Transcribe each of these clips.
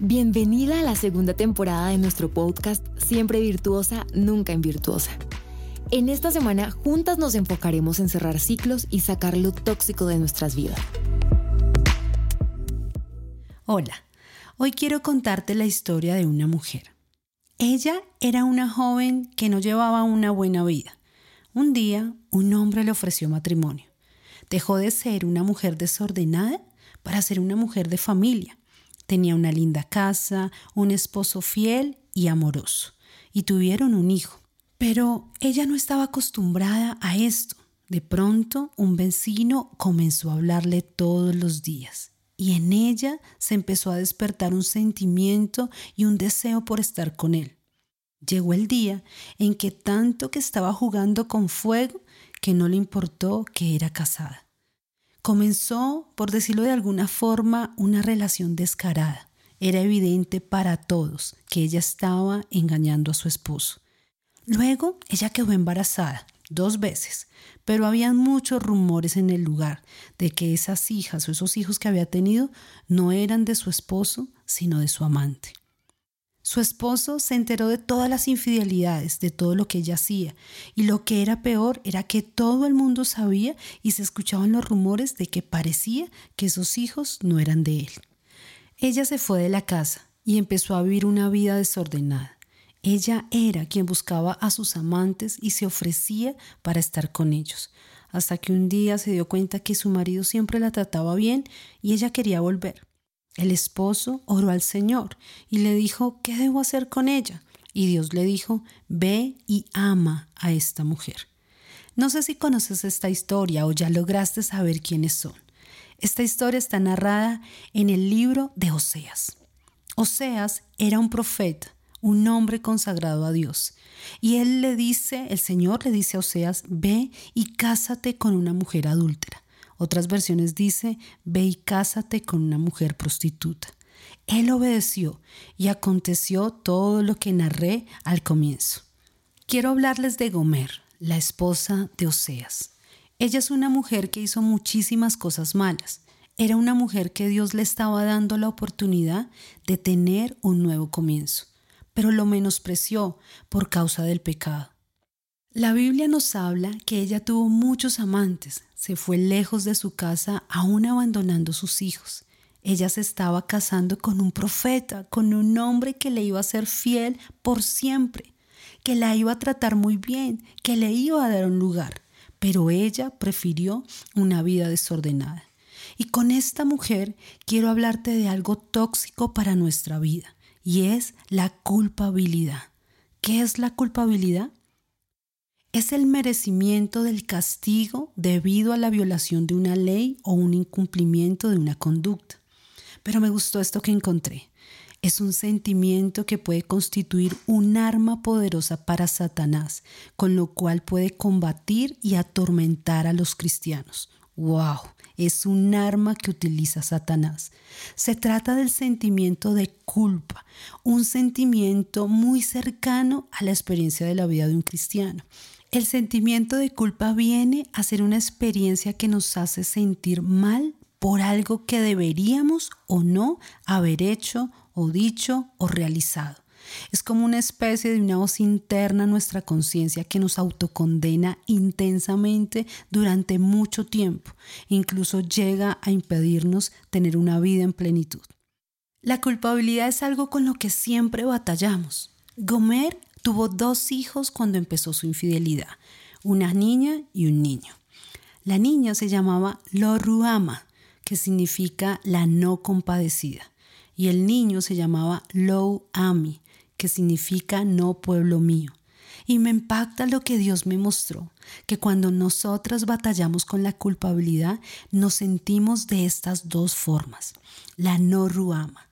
Bienvenida a la segunda temporada de nuestro podcast Siempre Virtuosa, Nunca Invirtuosa. En esta semana juntas nos enfocaremos en cerrar ciclos y sacar lo tóxico de nuestras vidas. Hola, hoy quiero contarte la historia de una mujer. Ella era una joven que no llevaba una buena vida. Un día, un hombre le ofreció matrimonio. Dejó de ser una mujer desordenada para ser una mujer de familia Tenía una linda casa, un esposo fiel y amoroso, y tuvieron un hijo. Pero ella no estaba acostumbrada a esto. De pronto, un vecino comenzó a hablarle todos los días, y en ella se empezó a despertar un sentimiento y un deseo por estar con él. Llegó el día en que tanto que estaba jugando con fuego que no le importó que era casada. Comenzó, por decirlo de alguna forma, una relación descarada. Era evidente para todos que ella estaba engañando a su esposo. Luego ella quedó embarazada dos veces, pero había muchos rumores en el lugar de que esas hijas o esos hijos que había tenido no eran de su esposo, sino de su amante. Su esposo se enteró de todas las infidelidades, de todo lo que ella hacía, y lo que era peor era que todo el mundo sabía y se escuchaban los rumores de que parecía que esos hijos no eran de él. Ella se fue de la casa y empezó a vivir una vida desordenada. Ella era quien buscaba a sus amantes y se ofrecía para estar con ellos, hasta que un día se dio cuenta que su marido siempre la trataba bien y ella quería volver. El esposo oró al Señor y le dijo, ¿qué debo hacer con ella? Y Dios le dijo, ve y ama a esta mujer. No sé si conoces esta historia o ya lograste saber quiénes son. Esta historia está narrada en el libro de Oseas. Oseas era un profeta, un hombre consagrado a Dios. Y él le dice, el Señor le dice a Oseas, ve y cásate con una mujer adúltera. Otras versiones dice, ve y cásate con una mujer prostituta. Él obedeció y aconteció todo lo que narré al comienzo. Quiero hablarles de Gomer, la esposa de Oseas. Ella es una mujer que hizo muchísimas cosas malas. Era una mujer que Dios le estaba dando la oportunidad de tener un nuevo comienzo, pero lo menospreció por causa del pecado. La Biblia nos habla que ella tuvo muchos amantes, se fue lejos de su casa aún abandonando sus hijos. Ella se estaba casando con un profeta, con un hombre que le iba a ser fiel por siempre, que la iba a tratar muy bien, que le iba a dar un lugar, pero ella prefirió una vida desordenada. Y con esta mujer quiero hablarte de algo tóxico para nuestra vida, y es la culpabilidad. ¿Qué es la culpabilidad? Es el merecimiento del castigo debido a la violación de una ley o un incumplimiento de una conducta. Pero me gustó esto que encontré. Es un sentimiento que puede constituir un arma poderosa para Satanás, con lo cual puede combatir y atormentar a los cristianos. ¡Wow! Es un arma que utiliza Satanás. Se trata del sentimiento de culpa, un sentimiento muy cercano a la experiencia de la vida de un cristiano. El sentimiento de culpa viene a ser una experiencia que nos hace sentir mal por algo que deberíamos o no haber hecho o dicho o realizado. Es como una especie de una voz interna en nuestra conciencia que nos autocondena intensamente durante mucho tiempo, incluso llega a impedirnos tener una vida en plenitud. La culpabilidad es algo con lo que siempre batallamos. Gomer Tuvo dos hijos cuando empezó su infidelidad, una niña y un niño. La niña se llamaba Loruama, que significa la no compadecida, y el niño se llamaba Lou Ami, que significa no pueblo mío. Y me impacta lo que Dios me mostró, que cuando nosotras batallamos con la culpabilidad, nos sentimos de estas dos formas. La no ruama,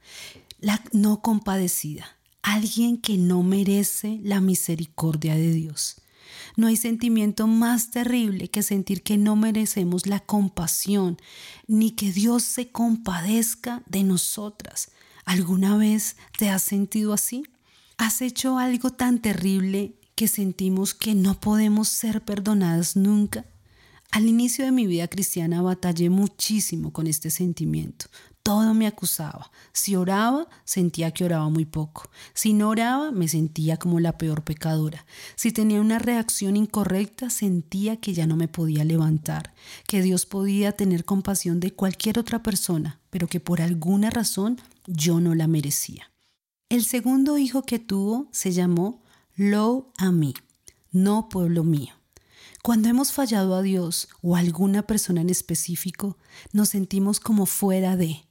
la no compadecida alguien que no merece la misericordia de Dios. No hay sentimiento más terrible que sentir que no merecemos la compasión, ni que Dios se compadezca de nosotras. ¿Alguna vez te has sentido así? ¿Has hecho algo tan terrible que sentimos que no podemos ser perdonadas nunca? Al inicio de mi vida cristiana batallé muchísimo con este sentimiento. Todo me acusaba. Si oraba, sentía que oraba muy poco. Si no oraba, me sentía como la peor pecadora. Si tenía una reacción incorrecta, sentía que ya no me podía levantar, que Dios podía tener compasión de cualquier otra persona, pero que por alguna razón yo no la merecía. El segundo hijo que tuvo se llamó Lo a mí, no pueblo mío. Cuando hemos fallado a Dios o a alguna persona en específico, nos sentimos como fuera de,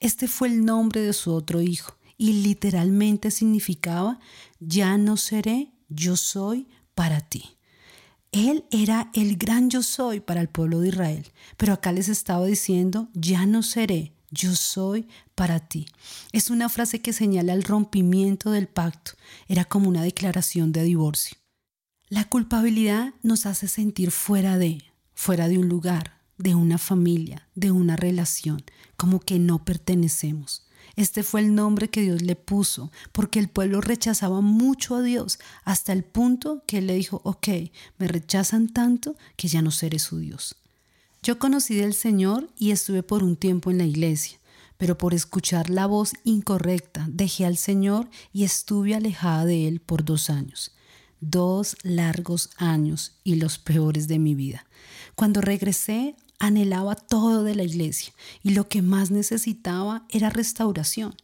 este fue el nombre de su otro hijo y literalmente significaba, ya no seré, yo soy para ti. Él era el gran yo soy para el pueblo de Israel, pero acá les estaba diciendo, ya no seré, yo soy para ti. Es una frase que señala el rompimiento del pacto, era como una declaración de divorcio. La culpabilidad nos hace sentir fuera de, fuera de un lugar, de una familia, de una relación, como que no pertenecemos. Este fue el nombre que Dios le puso, porque el pueblo rechazaba mucho a Dios, hasta el punto que Él le dijo, ok, me rechazan tanto que ya no seré su Dios. Yo conocí del Señor y estuve por un tiempo en la iglesia, pero por escuchar la voz incorrecta dejé al Señor y estuve alejada de Él por dos años. Dos largos años y los peores de mi vida. Cuando regresé anhelaba todo de la iglesia y lo que más necesitaba era restauración.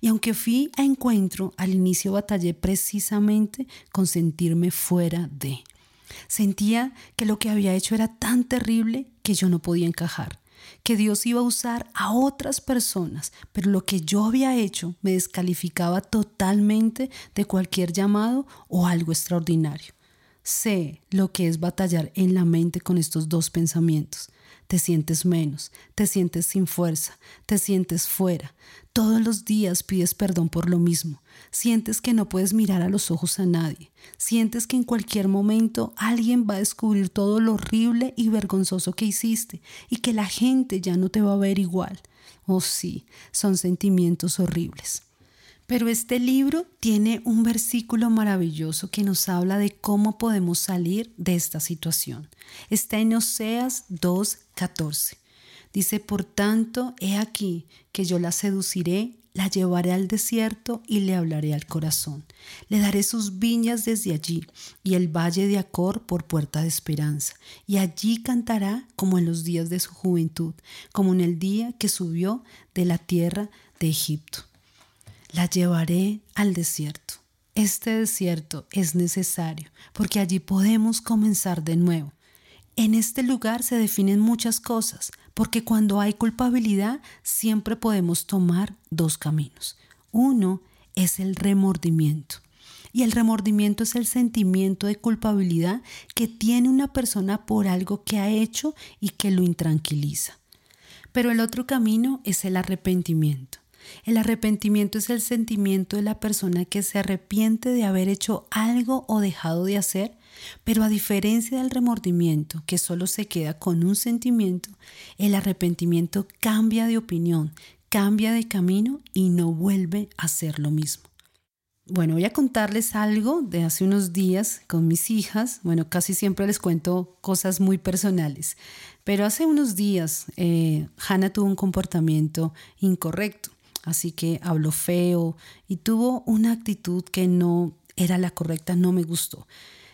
Y aunque fui a encuentro, al inicio batallé precisamente con sentirme fuera de. Sentía que lo que había hecho era tan terrible que yo no podía encajar, que Dios iba a usar a otras personas, pero lo que yo había hecho me descalificaba totalmente de cualquier llamado o algo extraordinario. Sé lo que es batallar en la mente con estos dos pensamientos te sientes menos, te sientes sin fuerza, te sientes fuera. Todos los días pides perdón por lo mismo. Sientes que no puedes mirar a los ojos a nadie. Sientes que en cualquier momento alguien va a descubrir todo lo horrible y vergonzoso que hiciste y que la gente ya no te va a ver igual. Oh sí, son sentimientos horribles. Pero este libro tiene un versículo maravilloso que nos habla de cómo podemos salir de esta situación. Está en Oseas 2.14. Dice, por tanto, he aquí que yo la seduciré, la llevaré al desierto y le hablaré al corazón. Le daré sus viñas desde allí y el valle de Acor por puerta de esperanza. Y allí cantará como en los días de su juventud, como en el día que subió de la tierra de Egipto la llevaré al desierto. Este desierto es necesario porque allí podemos comenzar de nuevo. En este lugar se definen muchas cosas, porque cuando hay culpabilidad siempre podemos tomar dos caminos. Uno es el remordimiento. Y el remordimiento es el sentimiento de culpabilidad que tiene una persona por algo que ha hecho y que lo intranquiliza. Pero el otro camino es el arrepentimiento. El arrepentimiento es el sentimiento de la persona que se arrepiente de haber hecho algo o dejado de hacer, pero a diferencia del remordimiento, que solo se queda con un sentimiento, el arrepentimiento cambia de opinión, cambia de camino y no vuelve a ser lo mismo. Bueno, voy a contarles algo de hace unos días con mis hijas. Bueno, casi siempre les cuento cosas muy personales, pero hace unos días eh, Hannah tuvo un comportamiento incorrecto. Así que habló feo y tuvo una actitud que no era la correcta, no me gustó.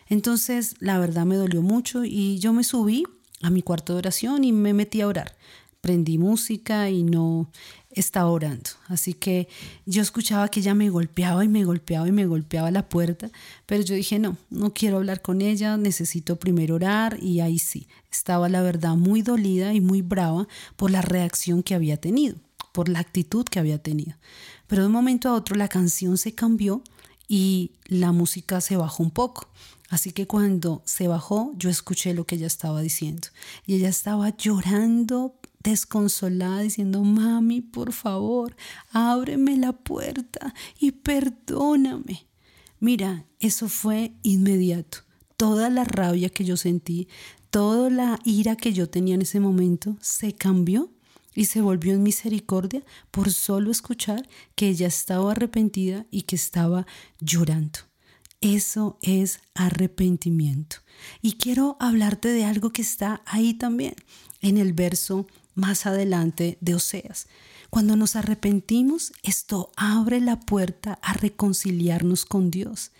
Entonces, la verdad me dolió mucho y yo me subí a mi cuarto de oración y me metí a orar. Prendí música y no estaba orando. Así que yo escuchaba que ella me golpeaba y me golpeaba y me golpeaba la puerta, pero yo dije, no, no quiero hablar con ella, necesito primero orar y ahí sí, estaba la verdad muy dolida y muy brava por la reacción que había tenido por la actitud que había tenido. Pero de un momento a otro la canción se cambió y la música se bajó un poco. Así que cuando se bajó, yo escuché lo que ella estaba diciendo. Y ella estaba llorando, desconsolada, diciendo, mami, por favor, ábreme la puerta y perdóname. Mira, eso fue inmediato. Toda la rabia que yo sentí, toda la ira que yo tenía en ese momento, se cambió y se volvió en misericordia por solo escuchar que ella estaba arrepentida y que estaba llorando. Eso es arrepentimiento. Y quiero hablarte de algo que está ahí también, en el verso más adelante de Oseas. Cuando nos arrepentimos, esto abre la puerta a reconciliarnos con Dios.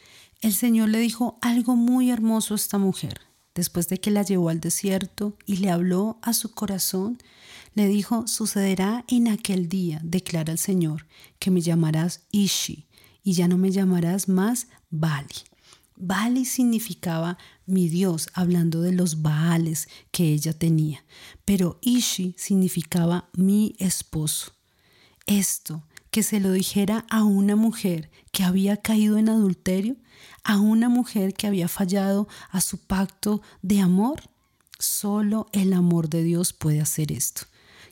El Señor le dijo algo muy hermoso a esta mujer. Después de que la llevó al desierto y le habló a su corazón, le dijo, sucederá en aquel día, declara el Señor, que me llamarás Ishi y ya no me llamarás más Bali. Bali significaba mi Dios, hablando de los Baales que ella tenía, pero Ishi significaba mi esposo. Esto, que se lo dijera a una mujer que había caído en adulterio, a una mujer que había fallado a su pacto de amor, solo el amor de Dios puede hacer esto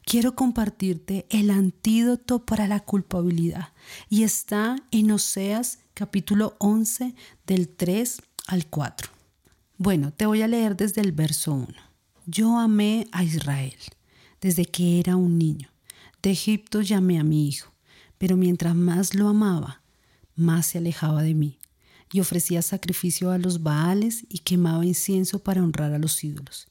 quiero compartirte el antídoto para la culpabilidad y está en Oseas capítulo 11 del 3 al 4. Bueno, te voy a leer desde el verso 1. Yo amé a Israel desde que era un niño. De Egipto llamé a mi hijo, pero mientras más lo amaba, más se alejaba de mí y ofrecía sacrificio a los Baales y quemaba incienso para honrar a los ídolos.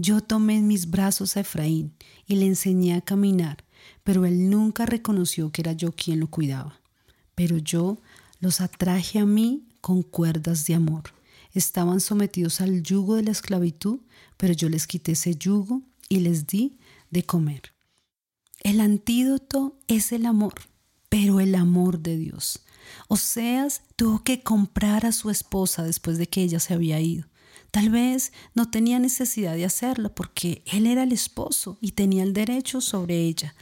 Yo tomé en mis brazos a Efraín y le enseñé a caminar, pero él nunca reconoció que era yo quien lo cuidaba. Pero yo los atraje a mí con cuerdas de amor. Estaban sometidos al yugo de la esclavitud, pero yo les quité ese yugo y les di de comer. El antídoto es el amor, pero el amor de Dios. Oseas tuvo que comprar a su esposa después de que ella se había ido. Tal vez no tenía necesidad de hacerlo porque él era el esposo y tenía el derecho sobre ella,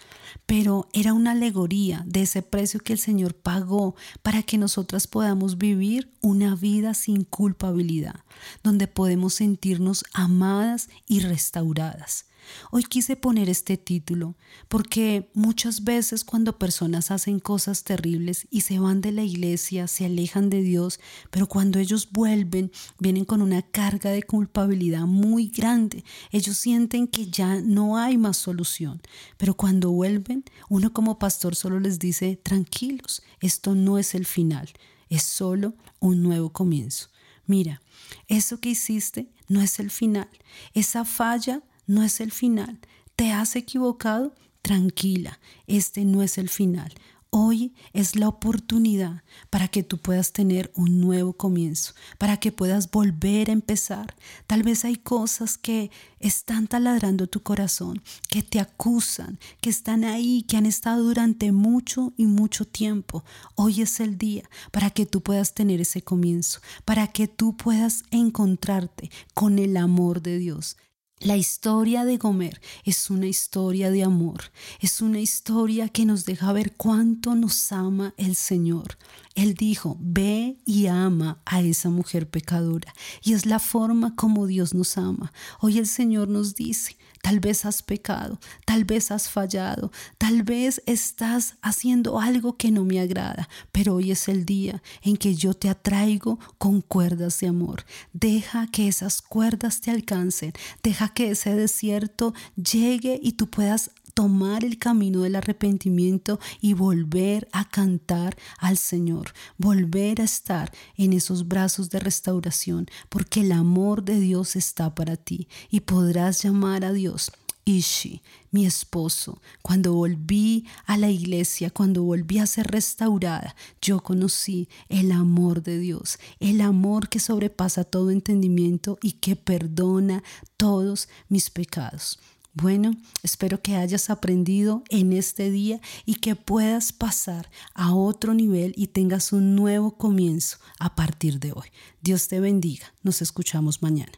pero era una alegoría de ese precio que el Señor pagó para que nosotras podamos vivir una vida sin culpabilidad, donde podemos sentirnos amadas y restauradas. Hoy quise poner este título porque muchas veces cuando personas hacen cosas terribles y se van de la iglesia, se alejan de Dios, pero cuando ellos vuelven, vienen con una carga de culpabilidad muy grande. Ellos sienten que ya no hay más solución, pero cuando vuelven, uno como pastor solo les dice, tranquilos, esto no es el final, es solo un nuevo comienzo. Mira, eso que hiciste no es el final. Esa falla no es el final. ¿Te has equivocado? Tranquila, este no es el final. Hoy es la oportunidad para que tú puedas tener un nuevo comienzo, para que puedas volver a empezar. Tal vez hay cosas que están taladrando tu corazón, que te acusan, que están ahí, que han estado durante mucho y mucho tiempo. Hoy es el día para que tú puedas tener ese comienzo, para que tú puedas encontrarte con el amor de Dios. La historia de Gomer es una historia de amor, es una historia que nos deja ver cuánto nos ama el Señor. Él dijo, ve y ama a esa mujer pecadora. Y es la forma como Dios nos ama. Hoy el Señor nos dice, Tal vez has pecado, tal vez has fallado, tal vez estás haciendo algo que no me agrada, pero hoy es el día en que yo te atraigo con cuerdas de amor. Deja que esas cuerdas te alcancen, deja que ese desierto llegue y tú puedas tomar el camino del arrepentimiento y volver a cantar al Señor, volver a estar en esos brazos de restauración, porque el amor de Dios está para ti y podrás llamar a Dios Ishi, mi esposo, cuando volví a la iglesia, cuando volví a ser restaurada, yo conocí el amor de Dios, el amor que sobrepasa todo entendimiento y que perdona todos mis pecados. Bueno, espero que hayas aprendido en este día y que puedas pasar a otro nivel y tengas un nuevo comienzo a partir de hoy. Dios te bendiga. Nos escuchamos mañana.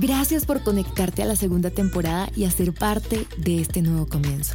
Gracias por conectarte a la segunda temporada y hacer parte de este nuevo comienzo.